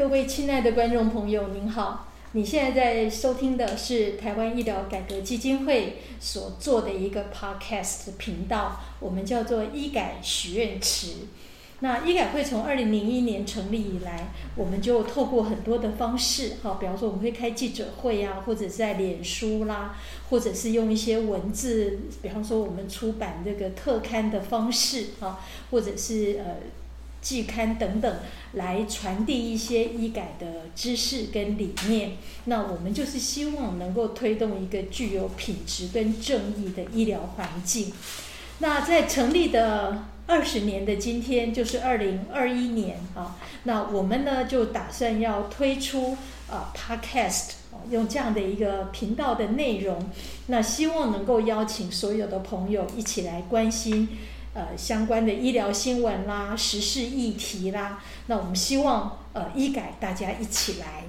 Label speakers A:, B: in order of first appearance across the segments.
A: 各位亲爱的观众朋友，您好！你现在在收听的是台湾医疗改革基金会所做的一个 podcast 频道，我们叫做医改许愿池。那医改会从二零零一年成立以来，我们就透过很多的方式，哈，比方说我们会开记者会啊，或者是在脸书啦，或者是用一些文字，比方说我们出版这个特刊的方式，哈，或者是呃。季刊等等，来传递一些医改的知识跟理念。那我们就是希望能够推动一个具有品质跟正义的医疗环境。那在成立的二十年的今天，就是二零二一年啊，那我们呢就打算要推出啊 Podcast，用这样的一个频道的内容，那希望能够邀请所有的朋友一起来关心。呃，相关的医疗新闻啦、时事议题啦，那我们希望呃医改大家一起来。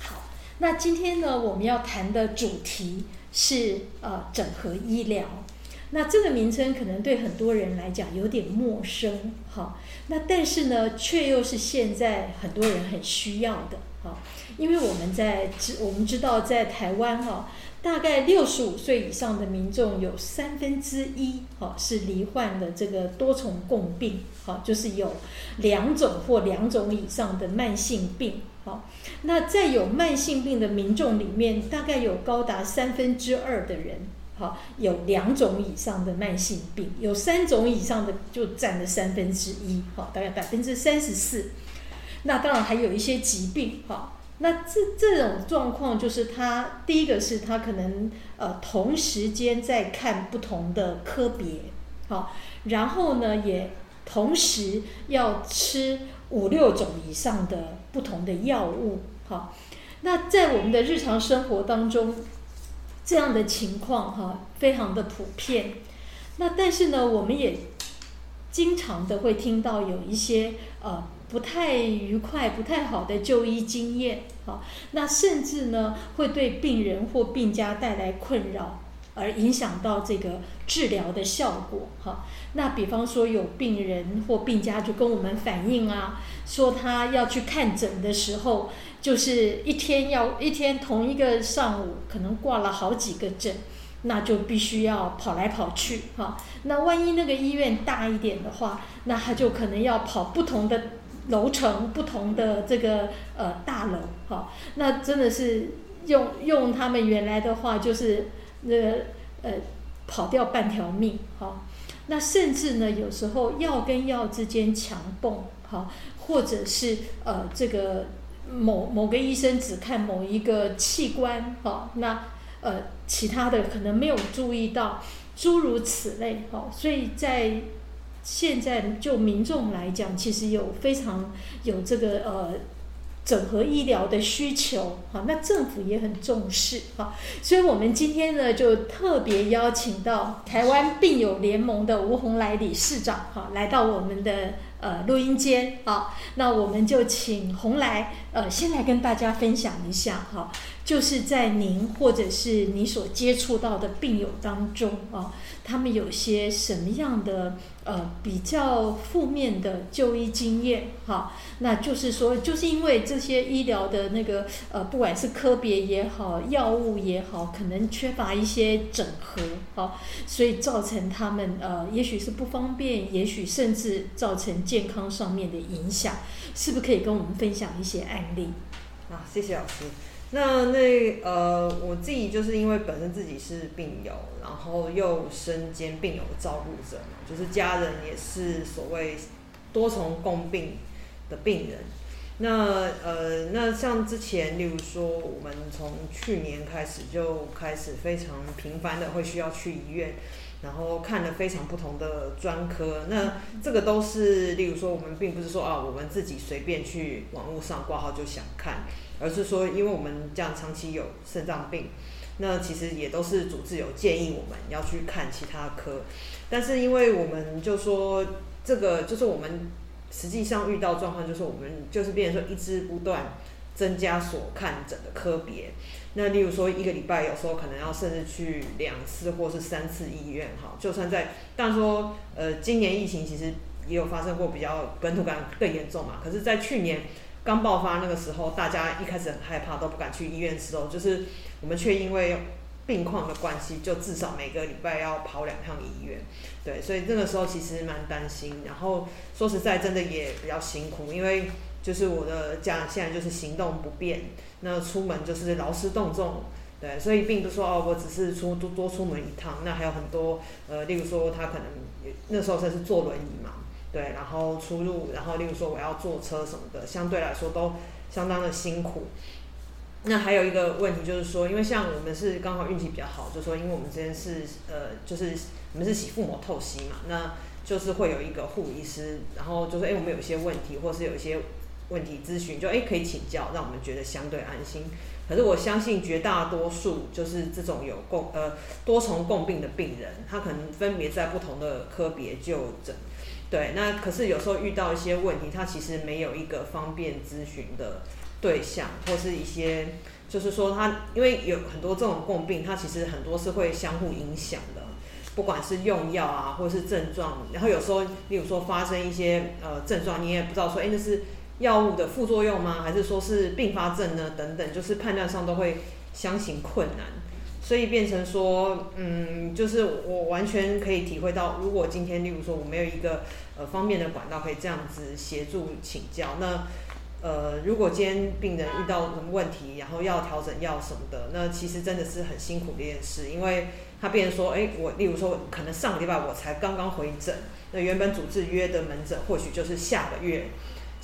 A: 好，那今天呢，我们要谈的主题是呃整合医疗。那这个名称可能对很多人来讲有点陌生，哈。那但是呢，却又是现在很多人很需要的，哈。因为我们在知我们知道在台湾哈。大概六十五岁以上的民众有三分之一，哈，是罹患的这个多重共病，哈，就是有两种或两种以上的慢性病，哈。那在有慢性病的民众里面，大概有高达三分之二的人，哈，有两种以上的慢性病，有三种以上的就占了三分之一，哈，大概百分之三十四。那当然还有一些疾病，哈。那这这种状况就是他第一个是他可能呃同时间在看不同的科别，好，然后呢也同时要吃五六种以上的不同的药物，好，那在我们的日常生活当中，这样的情况哈非常的普遍，那但是呢我们也经常的会听到有一些呃。不太愉快、不太好的就医经验，好，那甚至呢会对病人或病家带来困扰，而影响到这个治疗的效果，哈。那比方说有病人或病家就跟我们反映啊，说他要去看诊的时候，就是一天要一天同一个上午可能挂了好几个诊，那就必须要跑来跑去，哈。那万一那个医院大一点的话，那他就可能要跑不同的。楼层不同的这个呃大楼，哈，那真的是用用他们原来的话，就是那个呃跑掉半条命，哈。那甚至呢，有时候药跟药之间强蹦，哈，或者是呃这个某某个医生只看某一个器官，哈，那呃其他的可能没有注意到，诸如此类，哈，所以在。现在就民众来讲，其实有非常有这个呃整合医疗的需求，好，那政府也很重视，好，所以我们今天呢就特别邀请到台湾病友联盟的吴洪来理事长，哈，来到我们的呃录音间，好，那我们就请洪来呃先来跟大家分享一下，哈，就是在您或者是你所接触到的病友当中啊。他们有些什么样的呃比较负面的就医经验？哈，那就是说，就是因为这些医疗的那个呃，不管是科别也好，药物也好，可能缺乏一些整合，好，所以造成他们呃，也许是不方便，也许甚至造成健康上面的影响，是不是可以跟我们分享一些案例？
B: 啊，谢谢老师。那那呃，我自己就是因为本身自己是病友，然后又身兼病友的照顾者，就是家人也是所谓多重共病的病人。那呃，那像之前，例如说，我们从去年开始就开始非常频繁的会需要去医院，然后看了非常不同的专科。那这个都是，例如说，我们并不是说啊，我们自己随便去网络上挂号就想看。而是说，因为我们这样长期有肾脏病，那其实也都是主治有建议我们要去看其他科，但是因为我们就说这个就是我们实际上遇到状况，就是我们就是变成说一直不断增加所看诊的科别，那例如说一个礼拜有时候可能要甚至去两次或是三次医院哈，就算在，但说呃今年疫情其实也有发生过比较本土感更严重嘛，可是在去年。刚爆发那个时候，大家一开始很害怕，都不敢去医院的时候，就是我们却因为病况的关系，就至少每个礼拜要跑两趟医院。对，所以那个时候其实蛮担心。然后说实在，真的也比较辛苦，因为就是我的家人现在就是行动不便，那出门就是劳师动众。对，所以并不是说哦，我只是出多多出门一趟，那还有很多呃，例如说他可能那时候他是坐轮椅嘛，对，然后出入，然后例如说我要坐车什么的，相对来说都相当的辛苦。那还有一个问题就是说，因为像我们是刚好运气比较好，就说因为我们之前是呃，就是我们是洗腹膜透析嘛，那就是会有一个护理师，然后就说哎，我们有一些问题，或是有一些问题咨询，就哎可以请教，让我们觉得相对安心。可是我相信绝大多数就是这种有共呃多重共病的病人，他可能分别在不同的科别就诊，对，那可是有时候遇到一些问题，他其实没有一个方便咨询的对象，或是一些就是说他因为有很多这种共病，他其实很多是会相互影响的，不管是用药啊，或是症状，然后有时候例如说发生一些呃症状，你也不知道说哎那是。药物的副作用吗？还是说是并发症呢？等等，就是判断上都会相形困难，所以变成说，嗯，就是我完全可以体会到，如果今天，例如说我没有一个呃方便的管道可以这样子协助请教，那呃，如果今天病人遇到什么问题，然后要调整药什么的，那其实真的是很辛苦的一件事，因为他变成说，哎，我例如说可能上个礼拜我才刚刚回诊，那原本主治约的门诊或许就是下个月。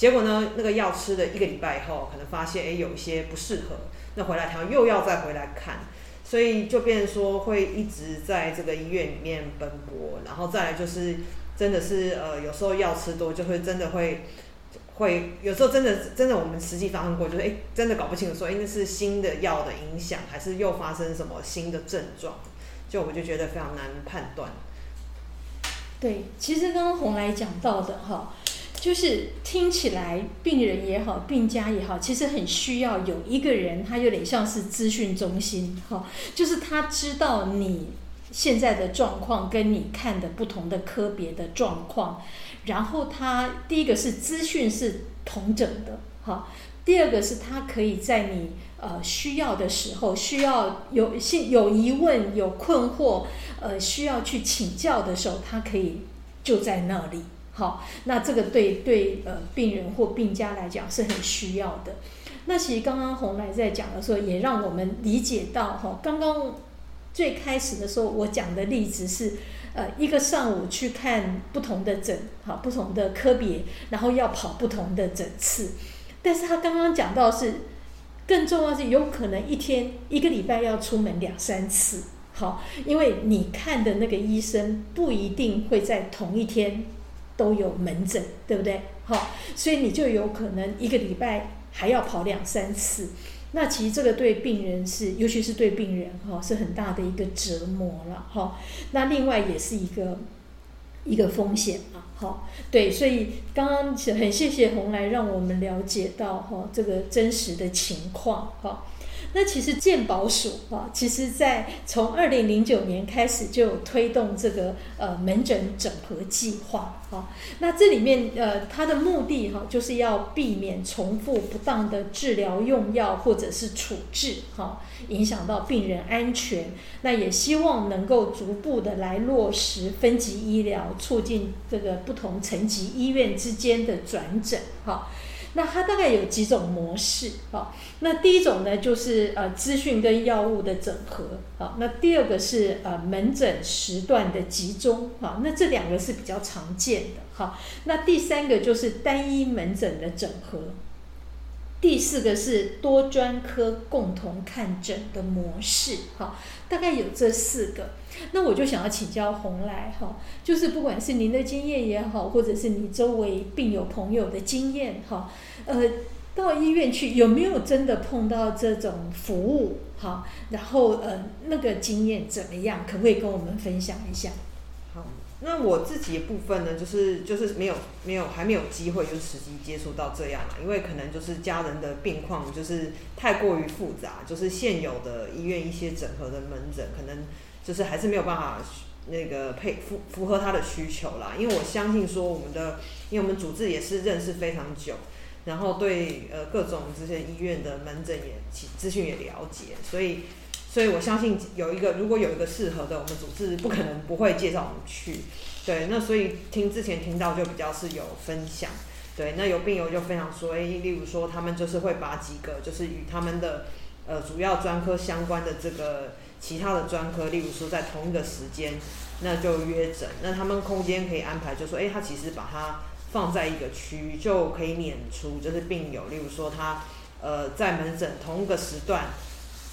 B: 结果呢，那个药吃了一个礼拜以后，可能发现哎有一些不适合，那回来他又要再回来看，所以就变说会一直在这个医院里面奔波，然后再来就是真的是呃有时候药吃多就会真的会会有时候真的真的我们实际发生过，就是哎真的搞不清楚说应该是新的药的影响，还是又发生什么新的症状，就我就觉得非常难判断。
A: 对，其实刚刚红来讲到的哈。就是听起来，病人也好，病家也好，其实很需要有一个人，他有点像是资讯中心，哈，就是他知道你现在的状况跟你看的不同的科别的状况，然后他第一个是资讯是同整的，哈，第二个是他可以在你呃需要的时候，需要有信有疑问、有困惑，呃，需要去请教的时候，他可以就在那里。好，那这个对对呃病人或病家来讲是很需要的。那其实刚刚红来在讲的时候，也让我们理解到哈，刚刚最开始的时候我讲的例子是，呃，一个上午去看不同的诊，好不同的科别，然后要跑不同的诊次。但是他刚刚讲到是，更重要是有可能一天一个礼拜要出门两三次，好，因为你看的那个医生不一定会在同一天。都有门诊，对不对？好，所以你就有可能一个礼拜还要跑两三次。那其实这个对病人是，尤其是对病人哈，是很大的一个折磨了哈。那另外也是一个一个风险嘛，好，对，所以刚刚很谢谢红来让我们了解到哈这个真实的情况哈。那其实健保署啊，其实在从二零零九年开始就有推动这个呃门诊整合计划哈。那这里面呃它的目的哈，就是要避免重复不当的治疗用药或者是处置哈，影响到病人安全。那也希望能够逐步的来落实分级医疗，促进这个不同层级医院之间的转诊哈。那它大概有几种模式啊？那第一种呢，就是呃资讯跟药物的整合啊。那第二个是呃门诊时段的集中啊。那这两个是比较常见的哈。那第三个就是单一门诊的整合。第四个是多专科共同看诊的模式哈。大概有这四个。那我就想要请教红来哈，就是不管是您的经验也好，或者是你周围病友朋友的经验哈，呃，到医院去有没有真的碰到这种服务哈？然后呃，那个经验怎么样？可不可以跟我们分享一下？
B: 好，那我自己的部分呢，就是就是没有没有还没有机会就是实际接触到这样嘛，因为可能就是家人的病况就是太过于复杂，就是现有的医院一些整合的门诊可能。就是还是没有办法那个配符符合他的需求啦，因为我相信说我们的，因为我们主治也是认识非常久，然后对呃各种这些医院的门诊也其资讯也了解，所以所以我相信有一个如果有一个适合的，我们组织不可能不会介绍我们去。对，那所以听之前听到就比较是有分享。对，那有病友就分享说，诶，例如说他们就是会把几个就是与他们的呃主要专科相关的这个其他的专科，例如说在同一个时间，那就约诊，那他们空间可以安排，就说，诶，他其实把它放在一个区域就可以免除就是病友，例如说他呃在门诊同一个时段。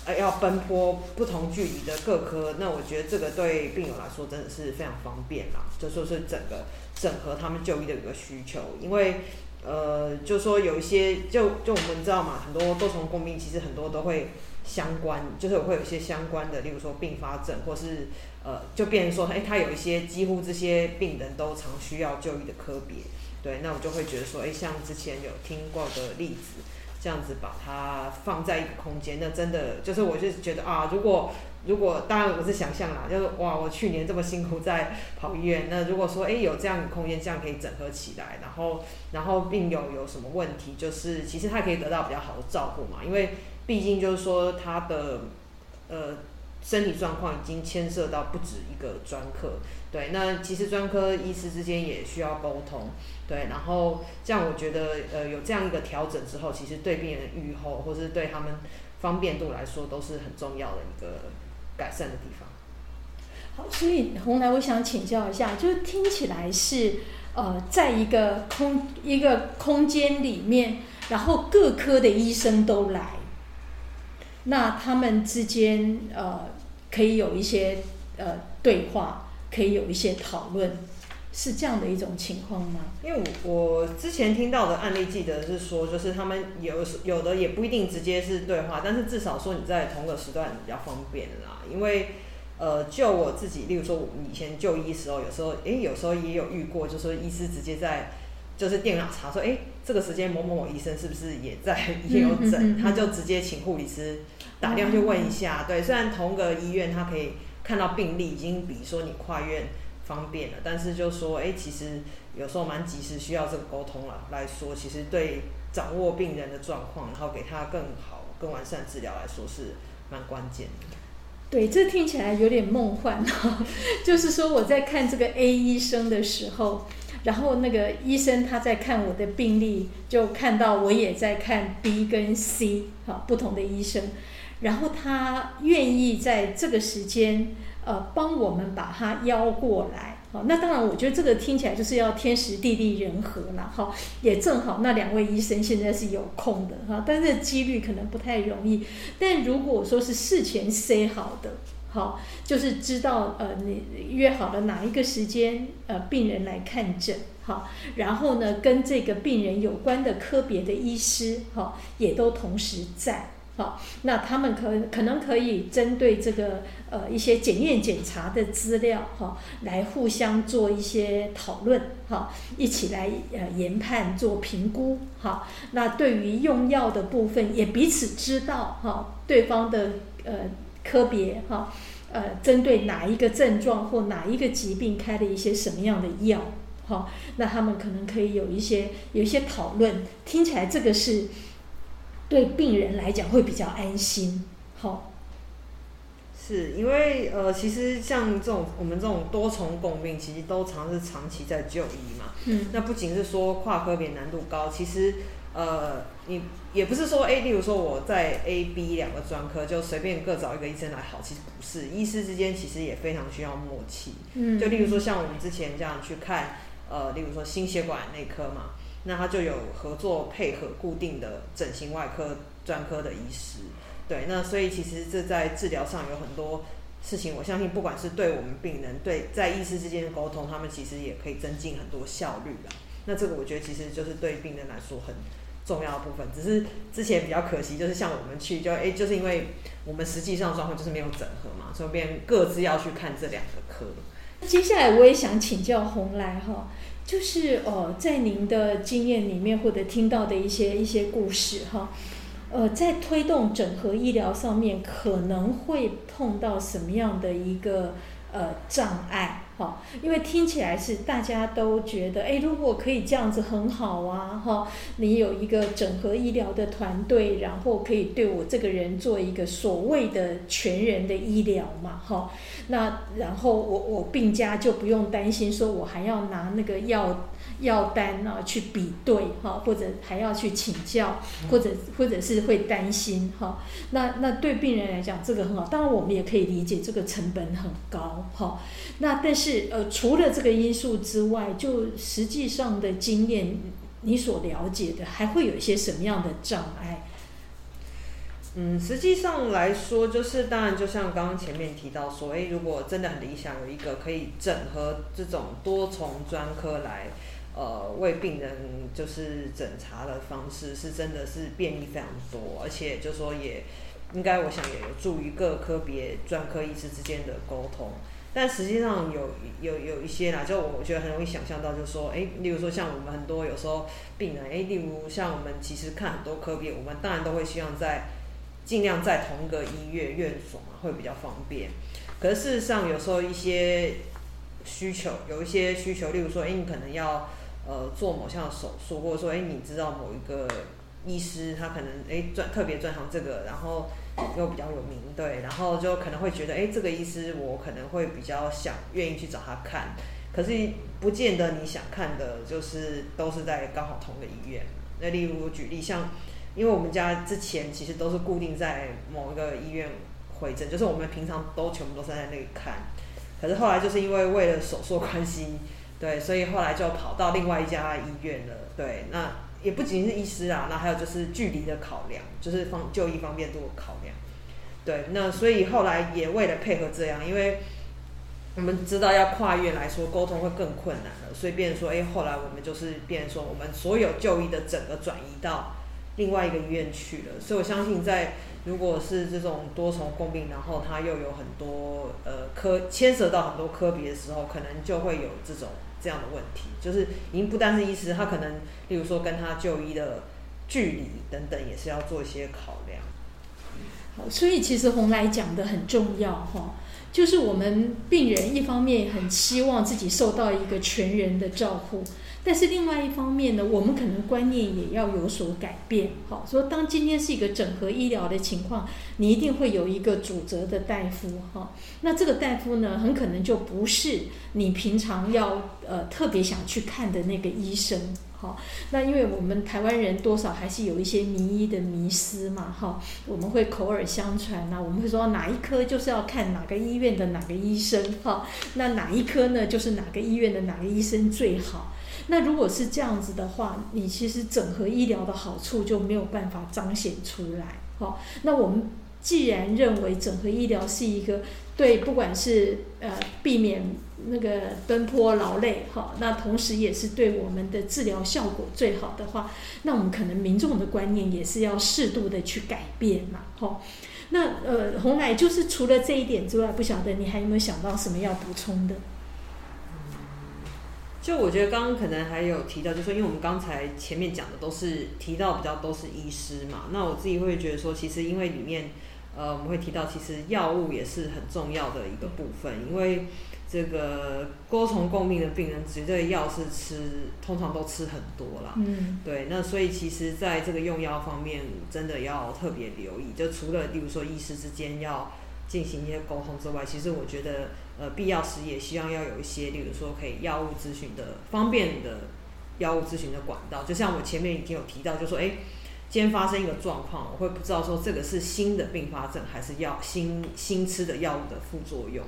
B: 呃，要奔波不同距离的各科，那我觉得这个对病友来说真的是非常方便啦。就说是整个整合他们就医的一个需求，因为呃，就说有一些，就就我们知道嘛，很多多重共病其实很多都会相关，就是会有一些相关的，例如说并发症，或是呃，就变成说，哎，他有一些几乎这些病人都常需要就医的科别，对，那我就会觉得说，哎，像之前有听过的例子。这样子把它放在一个空间，那真的就是我就是觉得啊，如果如果当然我是想象啦，就是哇，我去年这么辛苦在跑医院，那如果说哎有这样的空间，这样可以整合起来，然后然后病友有什么问题，就是其实他可以得到比较好的照顾嘛，因为毕竟就是说他的呃身体状况已经牵涉到不止一个专科。对，那其实专科医师之间也需要沟通，对，然后这样我觉得，呃，有这样一个调整之后，其实对病人愈后，或是对他们方便度来说，都是很重要的一个改善的地方。
A: 好，所以红来，我想请教一下，就是听起来是，呃，在一个空一个空间里面，然后各科的医生都来，那他们之间呃，可以有一些呃对话。可以有一些讨论，是这样的一种情况吗？
B: 因为我我之前听到的案例，记得是说，就是他们有有的也不一定直接是对话，但是至少说你在同个时段比较方便啦。因为呃，就我自己，例如说我以前就医时候，有时候诶，有时候也有遇过，就是说医师直接在就是电脑查说，诶，这个时间某某某医生是不是也在也有诊，他就直接请护理师打电话去问一下。对，虽然同个医院他可以。看到病例已经比说你跨院方便了，但是就说哎，其实有时候蛮及时需要这个沟通了来说，其实对掌握病人的状况，然后给他更好、更完善治疗来说是蛮关键的。
A: 对，这听起来有点梦幻哈，就是说我在看这个 A 医生的时候，然后那个医生他在看我的病例，就看到我也在看 B 跟 C 哈不同的医生。然后他愿意在这个时间，呃，帮我们把他邀过来，好，那当然，我觉得这个听起来就是要天时地利人和了，哈，也正好那两位医生现在是有空的，哈，但是几率可能不太容易。但如果说是事前 say 好的，好，就是知道，呃，你约好了哪一个时间，呃，病人来看诊，好，然后呢，跟这个病人有关的科别的医师，哈，也都同时在。好，那他们可可能可以针对这个呃一些检验检查的资料哈，来互相做一些讨论哈，一起来呃研判做评估哈。那对于用药的部分，也彼此知道哈对方的呃科别哈，呃针对哪一个症状或哪一个疾病开了一些什么样的药哈，那他们可能可以有一些有一些讨论。听起来这个是。对病人来讲会比较安心，好，
B: 是因为呃，其实像这种我们这种多重共病，其实都常是长期在就医嘛。嗯，那不仅是说跨科别难度高，其实呃，你也不是说，哎，例如说我在 A、B 两个专科就随便各找一个医生来好，其实不是，医师之间其实也非常需要默契。嗯，就例如说像我们之前这样去看，呃，例如说心血管内科嘛。那他就有合作配合固定的整形外科专科的医师，对，那所以其实这在治疗上有很多事情，我相信不管是对我们病人，对在医师之间的沟通，他们其实也可以增进很多效率的。那这个我觉得其实就是对病人来说很重要的部分。只是之前比较可惜，就是像我们去就诶，就是因为我们实际上状况就是没有整合嘛，所以便各自要去看这两个科。
A: 接下来我也想请教红来哈。就是呃，在您的经验里面或者听到的一些一些故事哈，呃，在推动整合医疗上面可能会碰到什么样的一个呃障碍哈，因为听起来是大家都觉得，哎，如果可以这样子很好啊，哈，你有一个整合医疗的团队，然后可以对我这个人做一个所谓的全人的医疗嘛，哈，那然后我我病家就不用担心说我还要拿那个药。药单啊，去比对哈，或者还要去请教，或者或者是会担心哈。那那对病人来讲，这个很好。当然，我们也可以理解这个成本很高哈。那但是是呃，除了这个因素之外，就实际上的经验，你所了解的，还会有一些什么样的障碍？
B: 嗯，实际上来说，就是当然，就像刚刚前面提到说，诶，如果真的很理想，有一个可以整合这种多重专科来。呃，为病人就是诊查的方式是真的是便利非常多，而且就说也应该，我想也有助于各科别专科医师之间的沟通。但实际上有有有一些啦，就我觉得很容易想象到，就是说，哎，例如说像我们很多有时候病人，哎，例如像我们其实看很多科别，我们当然都会希望在尽量在同一个医院院所嘛，会比较方便。可是事实上有时候一些需求，有一些需求，例如说，哎，你可能要。呃，做某项手术，或者说，哎，你知道某一个医师，他可能哎专特别专长这个，然后又比较有名，对，然后就可能会觉得，哎，这个医师我可能会比较想愿意去找他看，可是不见得你想看的，就是都是在刚好同个医院。那例如举例，像因为我们家之前其实都是固定在某一个医院回诊，就是我们平常都全部都是在那里看，可是后来就是因为为了手术关系。对，所以后来就跑到另外一家医院了。对，那也不仅仅是医师啊，那还有就是距离的考量，就是方就医方便度的考量。对，那所以后来也为了配合这样，因为我们知道要跨越来说沟通会更困难了，所以变说，哎，后来我们就是变说，我们所有就医的整个转移到另外一个医院去了。所以我相信，在如果是这种多重共病，然后它又有很多呃科牵涉到很多科别的时候，可能就会有这种。这样的问题，就是已经不单是医师，他可能，例如说跟他就医的距离等等，也是要做一些考量。
A: 好，所以其实洪来讲的很重要哈，就是我们病人一方面很希望自己受到一个全人的照顾。但是另外一方面呢，我们可能观念也要有所改变。好，说当今天是一个整合医疗的情况，你一定会有一个主责的大夫。哈，那这个大夫呢，很可能就不是你平常要呃特别想去看的那个医生。好，那因为我们台湾人多少还是有一些迷医的迷思嘛。哈，我们会口耳相传呐，我们会说哪一科就是要看哪个医院的哪个医生。哈，那哪一科呢，就是哪个医院的哪个医生最好。那如果是这样子的话，你其实整合医疗的好处就没有办法彰显出来。好，那我们既然认为整合医疗是一个对，不管是呃避免那个奔波劳累，哈，那同时也是对我们的治疗效果最好的话，那我们可能民众的观念也是要适度的去改变嘛。好，那呃红奶就是除了这一点之外，不晓得你还有没有想到什么要补充的？
B: 就我觉得刚刚可能还有提到，就说因为我们刚才前面讲的都是提到比较都是医师嘛，那我自己会觉得说，其实因为里面呃我们会提到，其实药物也是很重要的一个部分，因为这个多重共病的病人，绝对药是吃，通常都吃很多啦。嗯，对，那所以其实在这个用药方面，真的要特别留意，就除了例如说医师之间要进行一些沟通之外，其实我觉得。呃，必要时也希望要有一些，例如说可以药物咨询的方便的药物咨询的管道。就像我前面已经有提到，就说，哎，今天发生一个状况，我会不知道说这个是新的并发症，还是药新新吃的药物的副作用，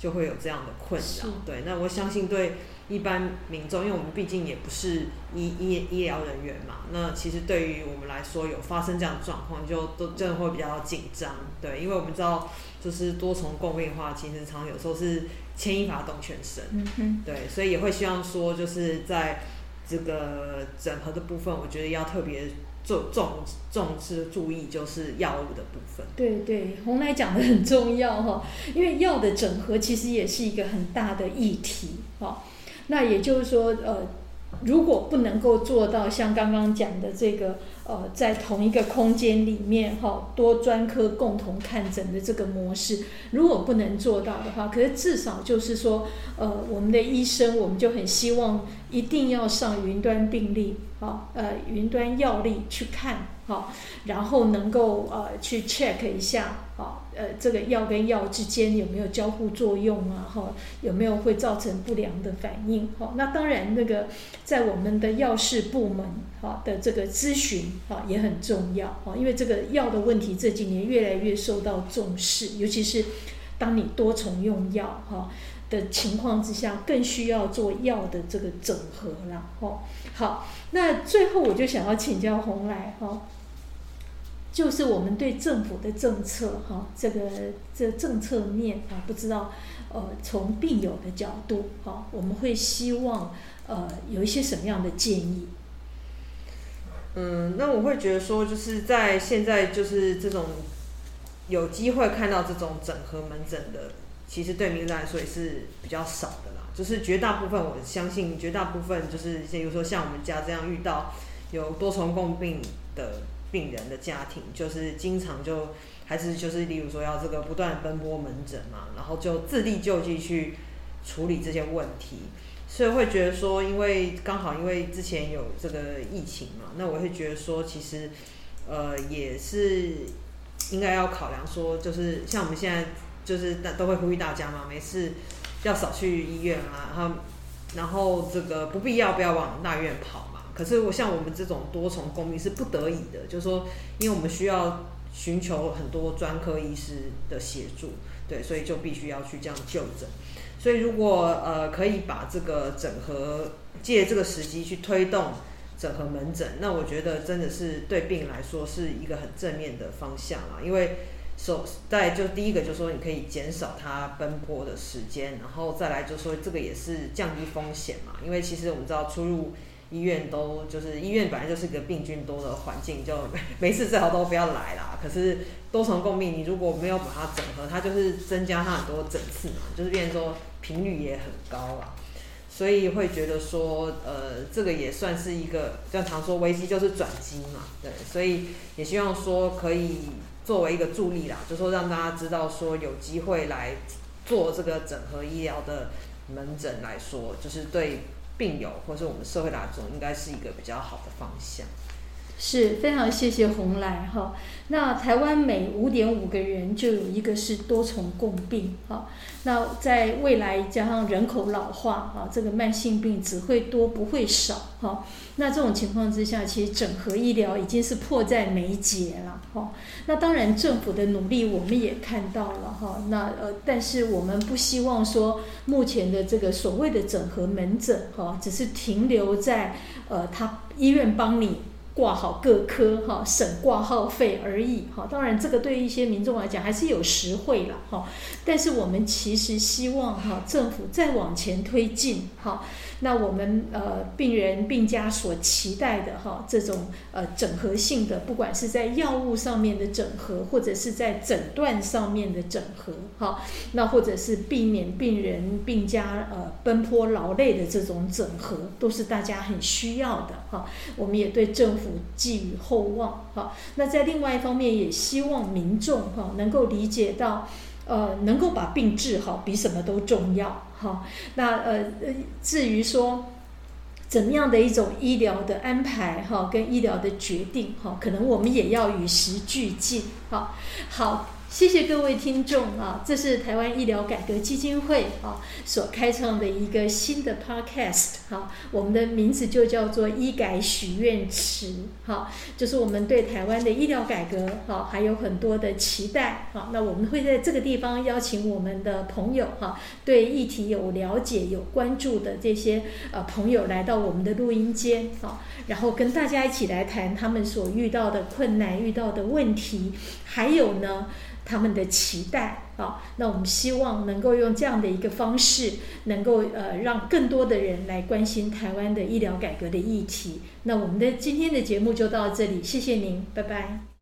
B: 就会有这样的困扰。对，那我相信对一般民众，因为我们毕竟也不是医医医疗人员嘛，那其实对于我们来说，有发生这样的状况，就都真的会比较紧张。对，因为我们知道。就是多重共病的话，其实常有时候是牵一发动全身，对，所以也会希望说，就是在这个整合的部分，我觉得要特别重重重视注意，就是药物的部分。
A: 对对，红奶讲的很重要哈，因为药的整合其实也是一个很大的议题哈。那也就是说，呃。如果不能够做到像刚刚讲的这个，呃，在同一个空间里面哈，多专科共同看诊的这个模式，如果不能做到的话，可是至少就是说，呃，我们的医生我们就很希望一定要上云端病历，啊，呃，云端药历去看。哈，然后能够呃去 check 一下，好，呃这个药跟药之间有没有交互作用啊？哈，有没有会造成不良的反应？哈，那当然那个在我们的药事部门哈的这个咨询哈也很重要哈，因为这个药的问题这几年越来越受到重视，尤其是当你多重用药哈的情况之下，更需要做药的这个整合了。哈，好，那最后我就想要请教洪来哈。就是我们对政府的政策，哈，这个这政策面啊，不知道，呃，从病友的角度，哈，我们会希望，呃，有一些什么样的建议？
B: 嗯，那我会觉得说，就是在现在，就是这种有机会看到这种整合门诊的，其实对民来说也是比较少的啦。就是绝大部分，我相信绝大部分，就是比如说像我们家这样遇到有多重共病的。病人的家庭就是经常就还是就是例如说要这个不断奔波门诊嘛，然后就自力救济去处理这些问题，所以会觉得说，因为刚好因为之前有这个疫情嘛，那我会觉得说，其实呃也是应该要考量说，就是像我们现在就是大都会呼吁大家嘛，没事要少去医院啊，然后然后这个不必要不要往大院跑。可是我像我们这种多重公民是不得已的，就是说，因为我们需要寻求很多专科医师的协助，对，所以就必须要去这样就诊。所以如果呃可以把这个整合借这个时机去推动整合门诊，那我觉得真的是对病人来说是一个很正面的方向啊。因为首在就第一个就是说你可以减少他奔波的时间，然后再来就是说这个也是降低风险嘛。因为其实我们知道出入。医院都就是医院本来就是个病菌多的环境，就 没事最好都不要来啦。可是多重共病，你如果没有把它整合，它就是增加它很多诊次嘛，就是变成说频率也很高啦。所以会觉得说，呃，这个也算是一个，像常说危机就是转机嘛，对。所以也希望说可以作为一个助力啦，就说让大家知道说有机会来做这个整合医疗的门诊来说，就是对。病友或者我们社会大众，应该是一个比较好的方向。
A: 是非常谢谢红来哈。那台湾每五点五个人就有一个是多重共病哈。那在未来加上人口老化啊，这个慢性病只会多不会少哈。那这种情况之下，其实整合医疗已经是迫在眉睫了哈。那当然政府的努力我们也看到了哈。那呃，但是我们不希望说目前的这个所谓的整合门诊哈，只是停留在呃他医院帮你。挂号各科哈，省挂号费而已哈。当然，这个对一些民众来讲还是有实惠了哈。但是我们其实希望哈，政府再往前推进哈。那我们呃病人病家所期待的哈，这种呃整合性的，不管是在药物上面的整合，或者是在诊断上面的整合哈，那或者是避免病人病家呃奔波劳累的这种整合，都是大家很需要的哈。我们也对政府寄予厚望哈。那在另外一方面，也希望民众哈能够理解到。呃，能够把病治好比什么都重要哈。那呃呃，至于说怎么样的一种医疗的安排哈，跟医疗的决定哈，可能我们也要与时俱进哈。好。谢谢各位听众啊！这是台湾医疗改革基金会啊所开创的一个新的 podcast 哈，我们的名字就叫做医改许愿池哈，就是我们对台湾的医疗改革哈还有很多的期待哈。那我们会在这个地方邀请我们的朋友哈，对议题有了解、有关注的这些呃朋友来到我们的录音间啊，然后跟大家一起来谈他们所遇到的困难、遇到的问题，还有呢。他们的期待啊，那我们希望能够用这样的一个方式，能够呃让更多的人来关心台湾的医疗改革的议题。那我们的今天的节目就到这里，谢谢您，拜拜。